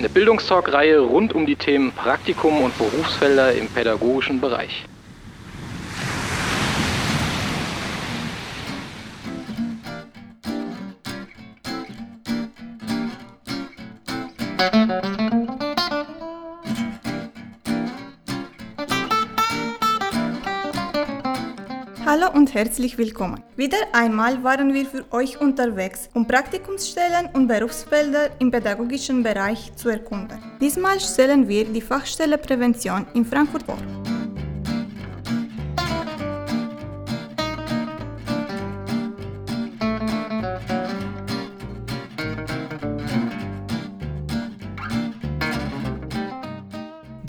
Eine Bildungstalk-Reihe rund um die Themen Praktikum und Berufsfelder im pädagogischen Bereich. Herzlich willkommen. Wieder einmal waren wir für euch unterwegs, um Praktikumsstellen und Berufsfelder im pädagogischen Bereich zu erkunden. Diesmal stellen wir die Fachstelle Prävention in Frankfurt vor.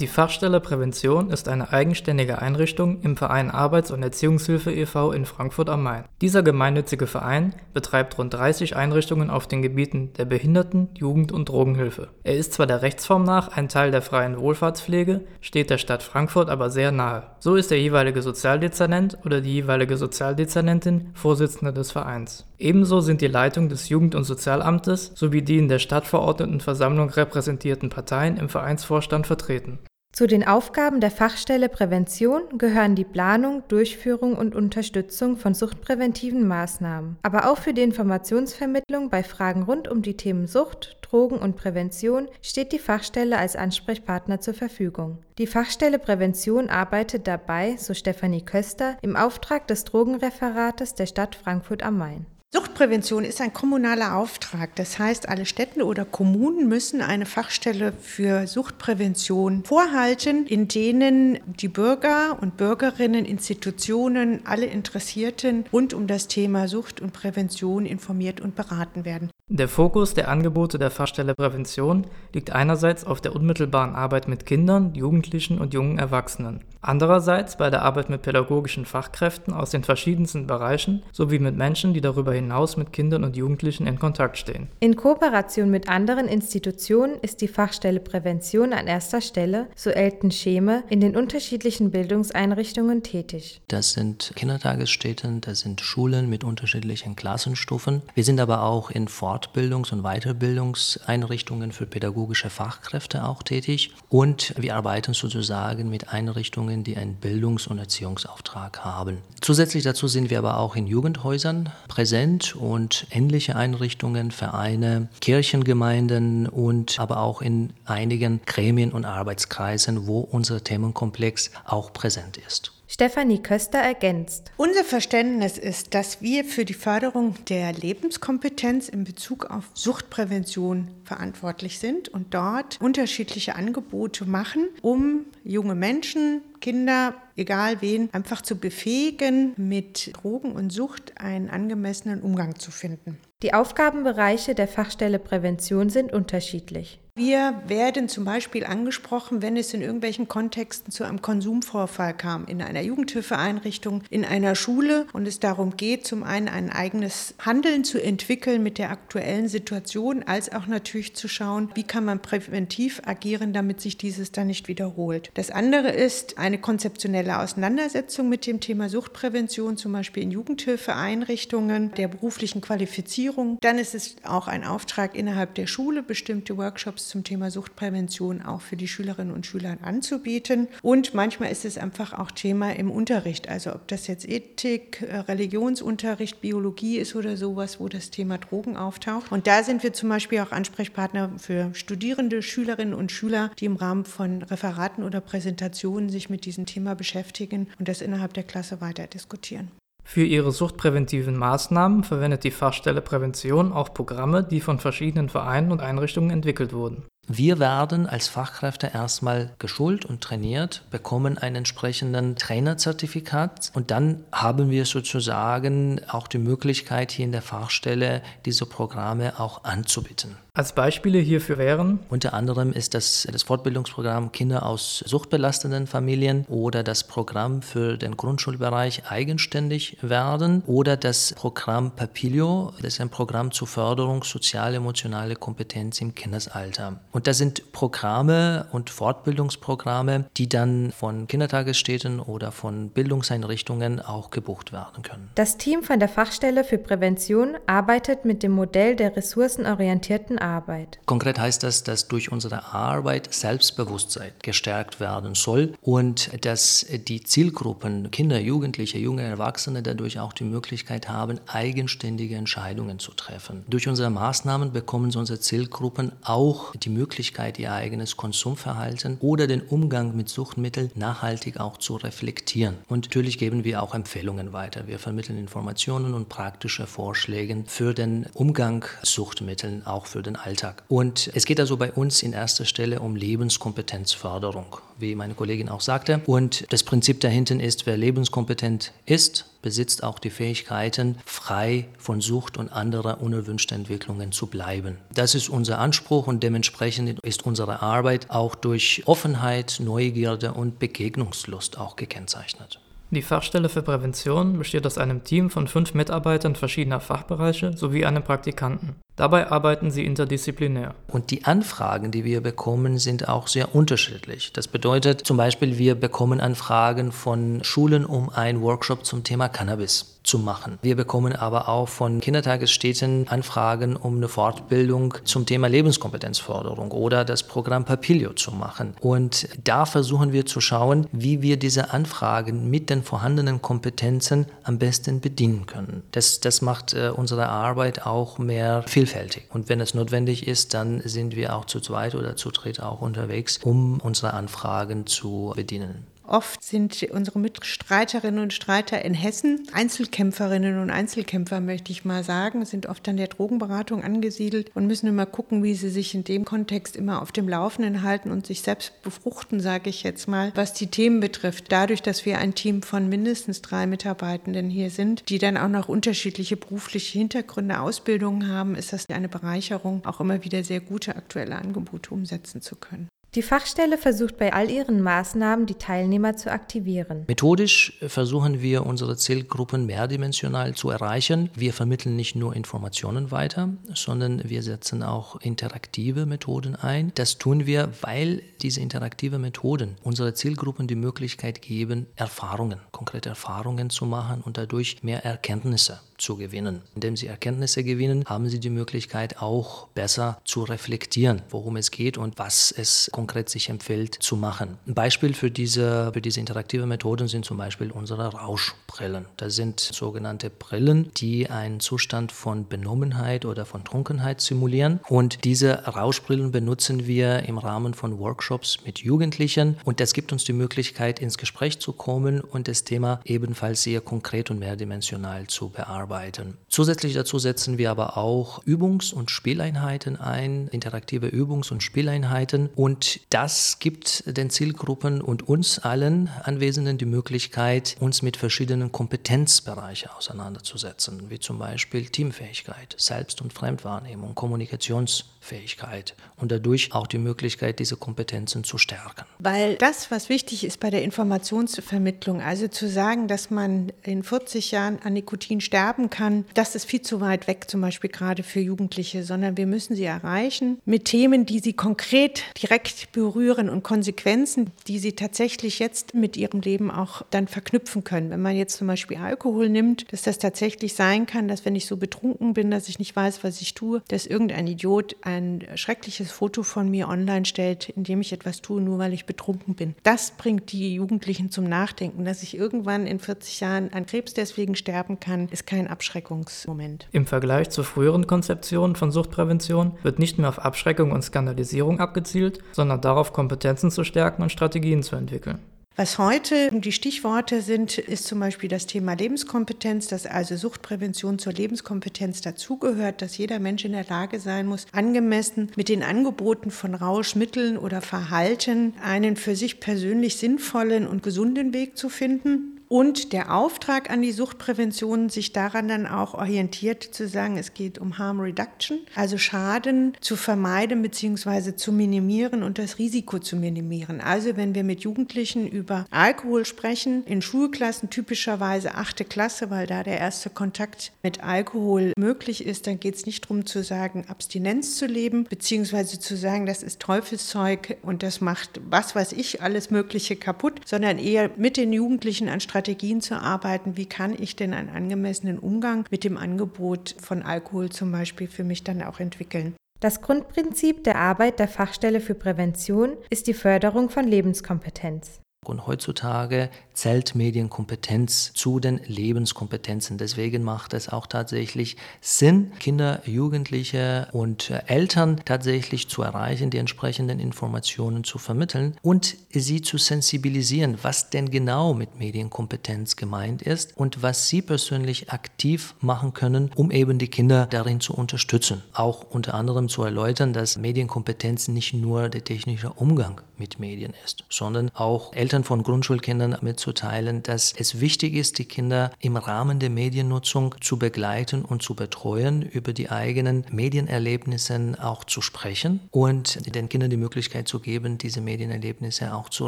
Die Fachstelle Prävention ist eine eigenständige Einrichtung im Verein Arbeits- und Erziehungshilfe e.V. in Frankfurt am Main. Dieser gemeinnützige Verein betreibt rund 30 Einrichtungen auf den Gebieten der Behinderten-, Jugend- und Drogenhilfe. Er ist zwar der Rechtsform nach ein Teil der freien Wohlfahrtspflege, steht der Stadt Frankfurt aber sehr nahe. So ist der jeweilige Sozialdezernent oder die jeweilige Sozialdezernentin Vorsitzende des Vereins. Ebenso sind die Leitung des Jugend- und Sozialamtes sowie die in der Stadtverordnetenversammlung repräsentierten Parteien im Vereinsvorstand vertreten. Zu den Aufgaben der Fachstelle Prävention gehören die Planung, Durchführung und Unterstützung von suchtpräventiven Maßnahmen, aber auch für die Informationsvermittlung bei Fragen rund um die Themen Sucht, Drogen und Prävention steht die Fachstelle als Ansprechpartner zur Verfügung. Die Fachstelle Prävention arbeitet dabei, so Stefanie Köster, im Auftrag des Drogenreferates der Stadt Frankfurt am Main. Suchtprävention ist ein kommunaler Auftrag. Das heißt, alle Städte oder Kommunen müssen eine Fachstelle für Suchtprävention vorhalten, in denen die Bürger und Bürgerinnen, Institutionen, alle Interessierten rund um das Thema Sucht und Prävention informiert und beraten werden. Der Fokus der Angebote der Fachstelle Prävention liegt einerseits auf der unmittelbaren Arbeit mit Kindern, Jugendlichen und jungen Erwachsenen, andererseits bei der Arbeit mit pädagogischen Fachkräften aus den verschiedensten Bereichen sowie mit Menschen, die darüber hinaus mit Kindern und Jugendlichen in Kontakt stehen. In Kooperation mit anderen Institutionen ist die Fachstelle Prävention an erster Stelle, so Elton Scheme, in den unterschiedlichen Bildungseinrichtungen tätig. Das sind Kindertagesstätten, das sind Schulen mit unterschiedlichen Klassenstufen. Wir sind aber auch in Fort Fortbildungs- und Weiterbildungseinrichtungen für pädagogische Fachkräfte auch tätig. Und wir arbeiten sozusagen mit Einrichtungen, die einen Bildungs- und Erziehungsauftrag haben. Zusätzlich dazu sind wir aber auch in Jugendhäusern präsent und ähnliche Einrichtungen, Vereine, Kirchengemeinden und aber auch in einigen Gremien und Arbeitskreisen, wo unser Themenkomplex auch präsent ist. Stefanie Köster ergänzt. Unser Verständnis ist, dass wir für die Förderung der Lebenskompetenz in Bezug auf Suchtprävention verantwortlich sind und dort unterschiedliche Angebote machen, um junge Menschen, Kinder, egal wen, einfach zu befähigen, mit Drogen und Sucht einen angemessenen Umgang zu finden. Die Aufgabenbereiche der Fachstelle Prävention sind unterschiedlich. Wir werden zum Beispiel angesprochen, wenn es in irgendwelchen Kontexten zu einem Konsumvorfall kam, in einer Jugendhilfeeinrichtung, in einer Schule und es darum geht, zum einen ein eigenes Handeln zu entwickeln mit der aktuellen Situation, als auch natürlich zu schauen, wie kann man präventiv agieren, damit sich dieses dann nicht wiederholt. Das andere ist eine konzeptionelle Auseinandersetzung mit dem Thema Suchtprävention, zum Beispiel in Jugendhilfeeinrichtungen, der beruflichen Qualifizierung. Dann ist es auch ein Auftrag innerhalb der Schule, bestimmte Workshops Workshops zum Thema Suchtprävention auch für die Schülerinnen und Schüler anzubieten. Und manchmal ist es einfach auch Thema im Unterricht, also ob das jetzt Ethik, äh, Religionsunterricht, Biologie ist oder sowas, wo das Thema Drogen auftaucht. Und da sind wir zum Beispiel auch Ansprechpartner für Studierende, Schülerinnen und Schüler, die im Rahmen von Referaten oder Präsentationen sich mit diesem Thema beschäftigen und das innerhalb der Klasse weiter diskutieren. Für ihre suchtpräventiven Maßnahmen verwendet die Fachstelle Prävention auch Programme, die von verschiedenen Vereinen und Einrichtungen entwickelt wurden. Wir werden als Fachkräfte erstmal geschult und trainiert, bekommen einen entsprechenden Trainerzertifikat und dann haben wir sozusagen auch die Möglichkeit, hier in der Fachstelle diese Programme auch anzubieten. Als Beispiele hierfür wären unter anderem ist das das Fortbildungsprogramm Kinder aus suchtbelastenden Familien oder das Programm für den Grundschulbereich eigenständig werden oder das Programm Papilio, das ist ein Programm zur Förderung sozial-emotionale Kompetenz im Kindesalter. Und das sind Programme und Fortbildungsprogramme, die dann von Kindertagesstätten oder von Bildungseinrichtungen auch gebucht werden können. Das Team von der Fachstelle für Prävention arbeitet mit dem Modell der ressourcenorientierten Arbeit. Konkret heißt das, dass durch unsere Arbeit Selbstbewusstsein gestärkt werden soll und dass die Zielgruppen Kinder, Jugendliche, junge Erwachsene dadurch auch die Möglichkeit haben, eigenständige Entscheidungen zu treffen. Durch unsere Maßnahmen bekommen unsere Zielgruppen auch die Möglichkeit, ihr eigenes Konsumverhalten oder den Umgang mit Suchtmitteln nachhaltig auch zu reflektieren. Und natürlich geben wir auch Empfehlungen weiter. Wir vermitteln Informationen und praktische Vorschläge für den Umgang mit Suchtmitteln, auch für den den Alltag. Und es geht also bei uns in erster Stelle um Lebenskompetenzförderung, wie meine Kollegin auch sagte. Und das Prinzip dahinter ist, wer lebenskompetent ist, besitzt auch die Fähigkeiten, frei von Sucht und anderer unerwünschter Entwicklungen zu bleiben. Das ist unser Anspruch und dementsprechend ist unsere Arbeit auch durch Offenheit, Neugierde und Begegnungslust auch gekennzeichnet. Die Fachstelle für Prävention besteht aus einem Team von fünf Mitarbeitern verschiedener Fachbereiche sowie einem Praktikanten. Dabei arbeiten sie interdisziplinär. Und die Anfragen, die wir bekommen, sind auch sehr unterschiedlich. Das bedeutet zum Beispiel, wir bekommen Anfragen von Schulen um einen Workshop zum Thema Cannabis zu machen. Wir bekommen aber auch von Kindertagesstätten Anfragen, um eine Fortbildung zum Thema Lebenskompetenzförderung oder das Programm Papilio zu machen. Und da versuchen wir zu schauen, wie wir diese Anfragen mit den vorhandenen Kompetenzen am besten bedienen können. Das, das macht äh, unsere Arbeit auch mehr vielfältig. Und wenn es notwendig ist, dann sind wir auch zu zweit oder zu dritt auch unterwegs, um unsere Anfragen zu bedienen. Oft sind unsere Mitstreiterinnen und Streiter in Hessen Einzelkämpferinnen und Einzelkämpfer, möchte ich mal sagen, sind oft an der Drogenberatung angesiedelt und müssen immer gucken, wie sie sich in dem Kontext immer auf dem Laufenden halten und sich selbst befruchten, sage ich jetzt mal, was die Themen betrifft. Dadurch, dass wir ein Team von mindestens drei Mitarbeitenden hier sind, die dann auch noch unterschiedliche berufliche Hintergründe, Ausbildungen haben, ist das eine Bereicherung, auch immer wieder sehr gute aktuelle Angebote umsetzen zu können. Die Fachstelle versucht bei all ihren Maßnahmen, die Teilnehmer zu aktivieren. Methodisch versuchen wir, unsere Zielgruppen mehrdimensional zu erreichen. Wir vermitteln nicht nur Informationen weiter, sondern wir setzen auch interaktive Methoden ein. Das tun wir, weil diese interaktive Methoden unsere Zielgruppen die Möglichkeit geben, Erfahrungen, konkrete Erfahrungen zu machen und dadurch mehr Erkenntnisse zu gewinnen. Indem sie Erkenntnisse gewinnen, haben sie die Möglichkeit auch besser zu reflektieren, worum es geht und was es konkret sich empfiehlt zu machen. Ein Beispiel für diese, für diese interaktive Methoden sind zum Beispiel unsere Rauschbrillen. Das sind sogenannte Brillen, die einen Zustand von Benommenheit oder von Trunkenheit simulieren. Und diese Rauschbrillen benutzen wir im Rahmen von Workshops mit Jugendlichen. Und das gibt uns die Möglichkeit, ins Gespräch zu kommen und das Thema ebenfalls sehr konkret und mehrdimensional zu bearbeiten arbeiten. Zusätzlich dazu setzen wir aber auch Übungs- und Spieleinheiten ein, interaktive Übungs- und Spieleinheiten. Und das gibt den Zielgruppen und uns allen Anwesenden die Möglichkeit, uns mit verschiedenen Kompetenzbereichen auseinanderzusetzen, wie zum Beispiel Teamfähigkeit, Selbst- und Fremdwahrnehmung, Kommunikationsfähigkeit und dadurch auch die Möglichkeit, diese Kompetenzen zu stärken. Weil das, was wichtig ist bei der Informationsvermittlung, also zu sagen, dass man in 40 Jahren an Nikotin sterben haben kann, das ist viel zu weit weg, zum Beispiel gerade für Jugendliche, sondern wir müssen sie erreichen mit Themen, die sie konkret direkt berühren und Konsequenzen, die sie tatsächlich jetzt mit ihrem Leben auch dann verknüpfen können. Wenn man jetzt zum Beispiel Alkohol nimmt, dass das tatsächlich sein kann, dass wenn ich so betrunken bin, dass ich nicht weiß, was ich tue, dass irgendein Idiot ein schreckliches Foto von mir online stellt, in dem ich etwas tue, nur weil ich betrunken bin. Das bringt die Jugendlichen zum Nachdenken, dass ich irgendwann in 40 Jahren an Krebs deswegen sterben kann, ist kein Abschreckungsmoment. Im Vergleich zu früheren Konzeptionen von Suchtprävention wird nicht mehr auf Abschreckung und Skandalisierung abgezielt, sondern darauf, Kompetenzen zu stärken und Strategien zu entwickeln. Was heute die Stichworte sind, ist zum Beispiel das Thema Lebenskompetenz, dass also Suchtprävention zur Lebenskompetenz dazugehört, dass jeder Mensch in der Lage sein muss, angemessen mit den Angeboten von Rauschmitteln oder Verhalten einen für sich persönlich sinnvollen und gesunden Weg zu finden. Und der Auftrag an die Suchtprävention, sich daran dann auch orientiert zu sagen, es geht um Harm Reduction, also Schaden zu vermeiden bzw. zu minimieren und das Risiko zu minimieren. Also wenn wir mit Jugendlichen über Alkohol sprechen, in Schulklassen typischerweise achte Klasse, weil da der erste Kontakt mit Alkohol möglich ist, dann geht es nicht darum zu sagen, Abstinenz zu leben, beziehungsweise zu sagen, das ist Teufelszeug und das macht was weiß ich alles Mögliche kaputt, sondern eher mit den Jugendlichen an Strategien Strategien zu arbeiten, wie kann ich denn einen angemessenen Umgang mit dem Angebot von Alkohol zum Beispiel für mich dann auch entwickeln. Das Grundprinzip der Arbeit der Fachstelle für Prävention ist die Förderung von Lebenskompetenz. Und heutzutage zählt Medienkompetenz zu den Lebenskompetenzen. Deswegen macht es auch tatsächlich Sinn, Kinder, Jugendliche und Eltern tatsächlich zu erreichen, die entsprechenden Informationen zu vermitteln und sie zu sensibilisieren, was denn genau mit Medienkompetenz gemeint ist und was sie persönlich aktiv machen können, um eben die Kinder darin zu unterstützen. Auch unter anderem zu erläutern, dass Medienkompetenz nicht nur der technische Umgang mit Medien ist, sondern auch Eltern Eltern von Grundschulkindern mitzuteilen, dass es wichtig ist, die Kinder im Rahmen der Mediennutzung zu begleiten und zu betreuen, über die eigenen Medienerlebnisse auch zu sprechen und den Kindern die Möglichkeit zu geben, diese Medienerlebnisse auch zu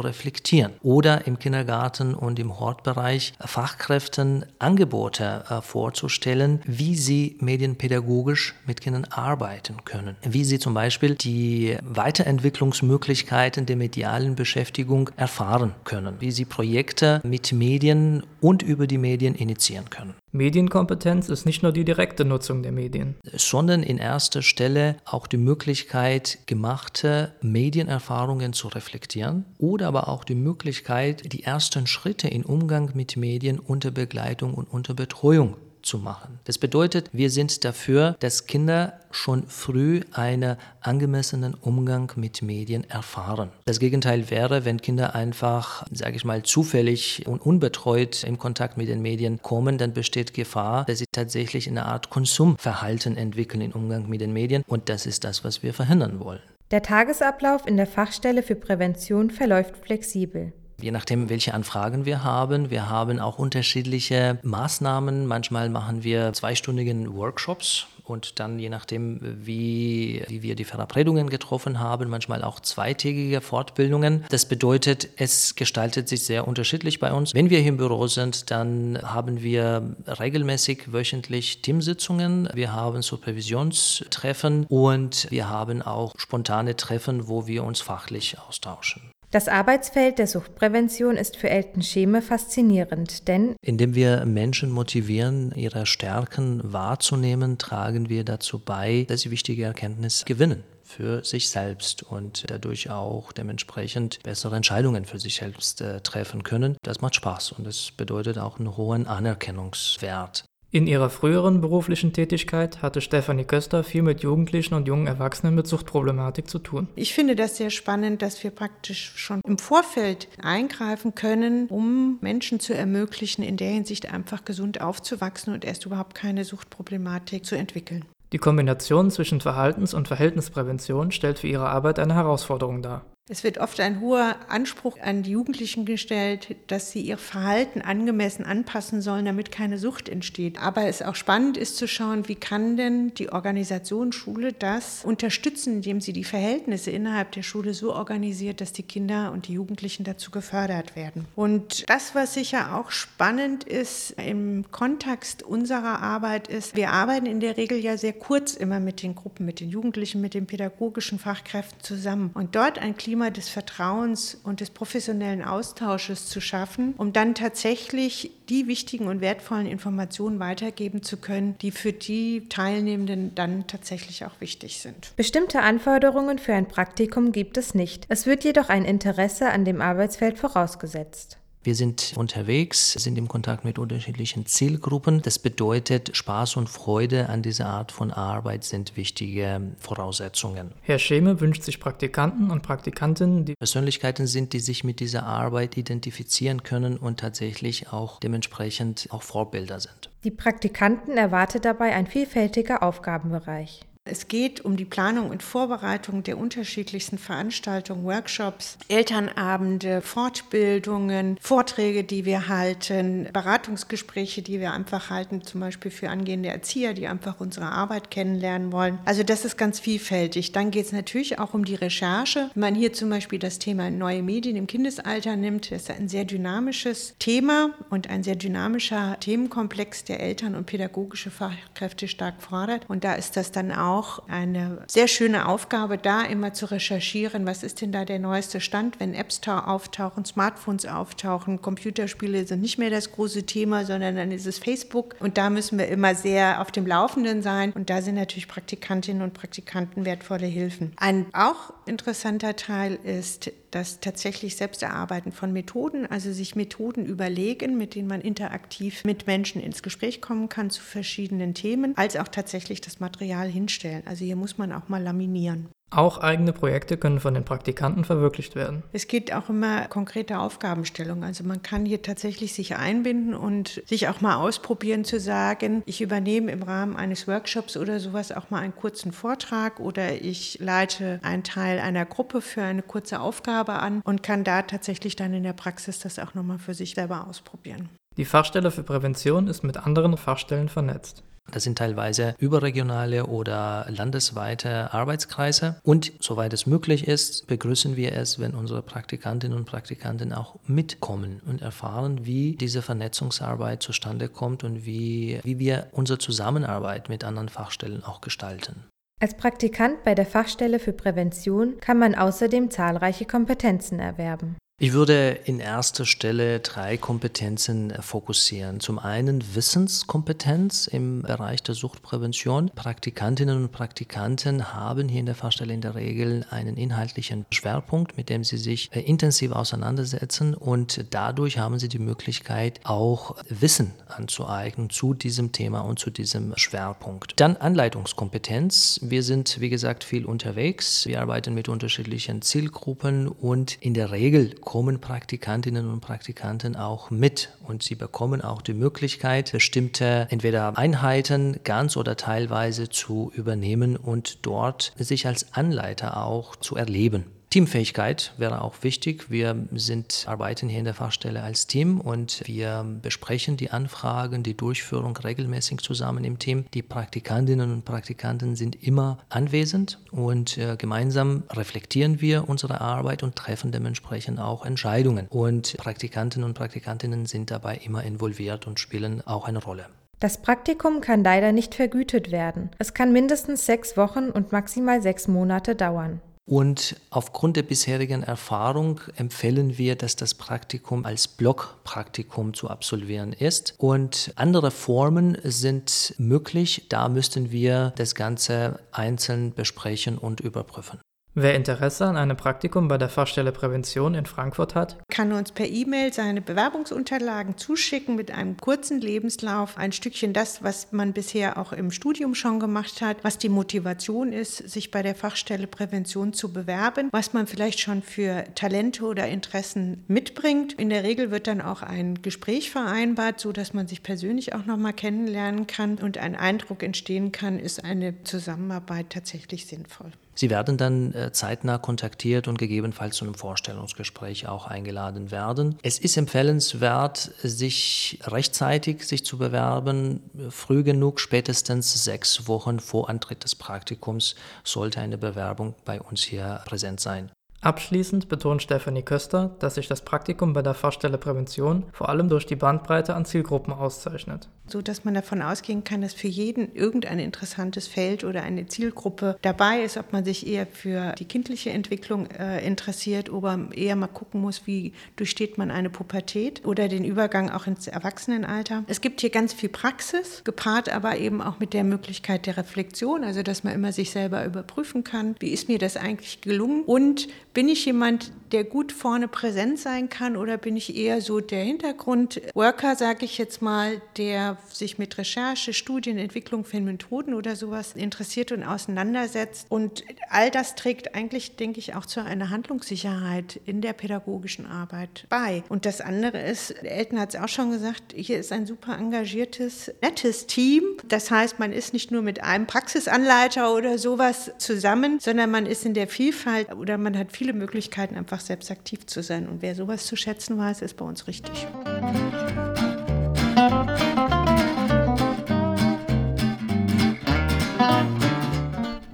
reflektieren. Oder im Kindergarten und im Hortbereich Fachkräften Angebote äh, vorzustellen, wie sie medienpädagogisch mit Kindern arbeiten können. Wie sie zum Beispiel die Weiterentwicklungsmöglichkeiten der medialen Beschäftigung erfahren können, wie sie Projekte mit Medien und über die Medien initiieren können. Medienkompetenz ist nicht nur die direkte Nutzung der Medien, sondern in erster Stelle auch die Möglichkeit, gemachte Medienerfahrungen zu reflektieren oder aber auch die Möglichkeit, die ersten Schritte im Umgang mit Medien unter Begleitung und unter Betreuung zu machen. Das bedeutet, wir sind dafür, dass Kinder schon früh einen angemessenen Umgang mit Medien erfahren. Das Gegenteil wäre, wenn Kinder einfach, sage ich mal, zufällig und unbetreut im Kontakt mit den Medien kommen, dann besteht Gefahr, dass sie tatsächlich eine Art Konsumverhalten entwickeln im Umgang mit den Medien und das ist das, was wir verhindern wollen. Der Tagesablauf in der Fachstelle für Prävention verläuft flexibel je nachdem, welche Anfragen wir haben. Wir haben auch unterschiedliche Maßnahmen. Manchmal machen wir zweistündigen Workshops und dann je nachdem, wie, wie wir die Verabredungen getroffen haben, manchmal auch zweitägige Fortbildungen. Das bedeutet, es gestaltet sich sehr unterschiedlich bei uns. Wenn wir hier im Büro sind, dann haben wir regelmäßig wöchentlich Teamsitzungen, wir haben Supervisionstreffen und wir haben auch spontane Treffen, wo wir uns fachlich austauschen. Das Arbeitsfeld der Suchtprävention ist für Elton Scheme faszinierend, denn indem wir Menschen motivieren, ihre Stärken wahrzunehmen, tragen wir dazu bei, dass sie wichtige Erkenntnisse gewinnen für sich selbst und dadurch auch dementsprechend bessere Entscheidungen für sich selbst äh, treffen können. Das macht Spaß und das bedeutet auch einen hohen Anerkennungswert. In ihrer früheren beruflichen Tätigkeit hatte Stefanie Köster viel mit Jugendlichen und jungen Erwachsenen mit Suchtproblematik zu tun. Ich finde das sehr spannend, dass wir praktisch schon im Vorfeld eingreifen können, um Menschen zu ermöglichen, in der Hinsicht einfach gesund aufzuwachsen und erst überhaupt keine Suchtproblematik zu entwickeln. Die Kombination zwischen Verhaltens- und Verhältnisprävention stellt für ihre Arbeit eine Herausforderung dar. Es wird oft ein hoher Anspruch an die Jugendlichen gestellt, dass sie ihr Verhalten angemessen anpassen sollen, damit keine Sucht entsteht. Aber es auch spannend ist zu schauen, wie kann denn die Organisation Schule das unterstützen, indem sie die Verhältnisse innerhalb der Schule so organisiert, dass die Kinder und die Jugendlichen dazu gefördert werden. Und das, was sicher auch spannend ist im Kontext unserer Arbeit, ist, wir arbeiten in der Regel ja sehr kurz immer mit den Gruppen, mit den Jugendlichen, mit den pädagogischen Fachkräften zusammen. Und dort ein Klima des Vertrauens und des professionellen Austausches zu schaffen, um dann tatsächlich die wichtigen und wertvollen Informationen weitergeben zu können, die für die Teilnehmenden dann tatsächlich auch wichtig sind. Bestimmte Anforderungen für ein Praktikum gibt es nicht. Es wird jedoch ein Interesse an dem Arbeitsfeld vorausgesetzt. Wir sind unterwegs, sind im Kontakt mit unterschiedlichen Zielgruppen. Das bedeutet, Spaß und Freude an dieser Art von Arbeit sind wichtige Voraussetzungen. Herr Scheme wünscht sich Praktikanten und Praktikantinnen, die Persönlichkeiten sind, die sich mit dieser Arbeit identifizieren können und tatsächlich auch dementsprechend auch Vorbilder sind. Die Praktikanten erwartet dabei ein vielfältiger Aufgabenbereich. Es geht um die Planung und Vorbereitung der unterschiedlichsten Veranstaltungen, Workshops, Elternabende, Fortbildungen, Vorträge, die wir halten, Beratungsgespräche, die wir einfach halten, zum Beispiel für angehende Erzieher, die einfach unsere Arbeit kennenlernen wollen. Also das ist ganz vielfältig. Dann geht es natürlich auch um die Recherche. Wenn man hier zum Beispiel das Thema neue Medien im Kindesalter nimmt, das ist ein sehr dynamisches Thema und ein sehr dynamischer Themenkomplex, der Eltern und pädagogische Fachkräfte stark fordert. Und da ist das dann auch auch eine sehr schöne Aufgabe, da immer zu recherchieren, was ist denn da der neueste Stand, wenn Apps auftauchen, Smartphones auftauchen, Computerspiele sind nicht mehr das große Thema, sondern dann ist es Facebook. Und da müssen wir immer sehr auf dem Laufenden sein. Und da sind natürlich Praktikantinnen und Praktikanten wertvolle Hilfen. Ein auch interessanter Teil ist das tatsächlich Selbsterarbeiten von Methoden, also sich Methoden überlegen, mit denen man interaktiv mit Menschen ins Gespräch kommen kann zu verschiedenen Themen, als auch tatsächlich das Material hinstellen. Also hier muss man auch mal laminieren. Auch eigene Projekte können von den Praktikanten verwirklicht werden. Es geht auch immer konkrete Aufgabenstellung. Also man kann hier tatsächlich sich einbinden und sich auch mal ausprobieren zu sagen, ich übernehme im Rahmen eines Workshops oder sowas auch mal einen kurzen Vortrag oder ich leite einen Teil einer Gruppe für eine kurze Aufgabe an und kann da tatsächlich dann in der Praxis das auch nochmal für sich selber ausprobieren. Die Fachstelle für Prävention ist mit anderen Fachstellen vernetzt. Das sind teilweise überregionale oder landesweite Arbeitskreise. Und soweit es möglich ist, begrüßen wir es, wenn unsere Praktikantinnen und Praktikanten auch mitkommen und erfahren, wie diese Vernetzungsarbeit zustande kommt und wie, wie wir unsere Zusammenarbeit mit anderen Fachstellen auch gestalten. Als Praktikant bei der Fachstelle für Prävention kann man außerdem zahlreiche Kompetenzen erwerben. Ich würde in erster Stelle drei Kompetenzen fokussieren. Zum einen Wissenskompetenz im Bereich der Suchtprävention. Praktikantinnen und Praktikanten haben hier in der Fachstelle in der Regel einen inhaltlichen Schwerpunkt, mit dem sie sich äh, intensiv auseinandersetzen und dadurch haben sie die Möglichkeit, auch Wissen anzueignen zu diesem Thema und zu diesem Schwerpunkt. Dann Anleitungskompetenz. Wir sind, wie gesagt, viel unterwegs. Wir arbeiten mit unterschiedlichen Zielgruppen und in der Regel kommen Praktikantinnen und Praktikanten auch mit und sie bekommen auch die Möglichkeit, bestimmte entweder Einheiten ganz oder teilweise zu übernehmen und dort sich als Anleiter auch zu erleben. Teamfähigkeit wäre auch wichtig. Wir sind, arbeiten hier in der Fachstelle als Team und wir besprechen die Anfragen, die Durchführung regelmäßig zusammen im Team. Die Praktikantinnen und Praktikanten sind immer anwesend und äh, gemeinsam reflektieren wir unsere Arbeit und treffen dementsprechend auch Entscheidungen. Und Praktikanten und Praktikantinnen sind dabei immer involviert und spielen auch eine Rolle. Das Praktikum kann leider nicht vergütet werden. Es kann mindestens sechs Wochen und maximal sechs Monate dauern. Und aufgrund der bisherigen Erfahrung empfehlen wir, dass das Praktikum als Blockpraktikum zu absolvieren ist. Und andere Formen sind möglich. Da müssten wir das Ganze einzeln besprechen und überprüfen. Wer Interesse an einem Praktikum bei der Fachstelle Prävention in Frankfurt hat, kann uns per E-Mail seine Bewerbungsunterlagen zuschicken mit einem kurzen Lebenslauf, ein Stückchen das, was man bisher auch im Studium schon gemacht hat, was die Motivation ist, sich bei der Fachstelle Prävention zu bewerben, was man vielleicht schon für Talente oder Interessen mitbringt. In der Regel wird dann auch ein Gespräch vereinbart, so dass man sich persönlich auch noch mal kennenlernen kann und ein Eindruck entstehen kann, ist eine Zusammenarbeit tatsächlich sinnvoll. Sie werden dann äh, zeitnah kontaktiert und gegebenenfalls zu einem Vorstellungsgespräch auch eingeladen werden. Es ist empfehlenswert, sich rechtzeitig sich zu bewerben, früh genug, spätestens sechs Wochen vor Antritt des Praktikums sollte eine Bewerbung bei uns hier präsent sein. Abschließend betont Stefanie Köster, dass sich das Praktikum bei der Fachstelle Prävention vor allem durch die Bandbreite an Zielgruppen auszeichnet. So dass man davon ausgehen kann, dass für jeden irgendein interessantes Feld oder eine Zielgruppe dabei ist, ob man sich eher für die kindliche Entwicklung äh, interessiert oder eher mal gucken muss, wie durchsteht man eine Pubertät oder den Übergang auch ins Erwachsenenalter. Es gibt hier ganz viel Praxis, gepaart aber eben auch mit der Möglichkeit der Reflexion, also dass man immer sich selber überprüfen kann, wie ist mir das eigentlich gelungen und Bin ich jemand, der gut vorne präsent sein kann oder bin ich eher so der Hintergrundworker, sage ich jetzt mal, der sich mit Recherche, Studien, Entwicklung von Methoden oder sowas interessiert und auseinandersetzt. Und all das trägt eigentlich, denke ich, auch zu einer Handlungssicherheit in der pädagogischen Arbeit bei. Und das andere ist, Elton hat es auch schon gesagt, hier ist ein super engagiertes, nettes Team. Das heißt, man ist nicht nur mit einem Praxisanleiter oder sowas zusammen, sondern man ist in der Vielfalt oder man hat viele Möglichkeiten, einfach selbst aktiv zu sein. Und wer sowas zu schätzen weiß, ist bei uns richtig.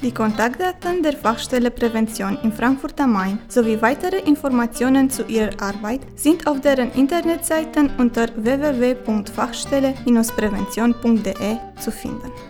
Die Kontaktdaten der Fachstelle Prävention in Frankfurt am Main sowie weitere Informationen zu ihrer Arbeit sind auf deren Internetseiten unter www.fachstelle-prävention.de zu finden.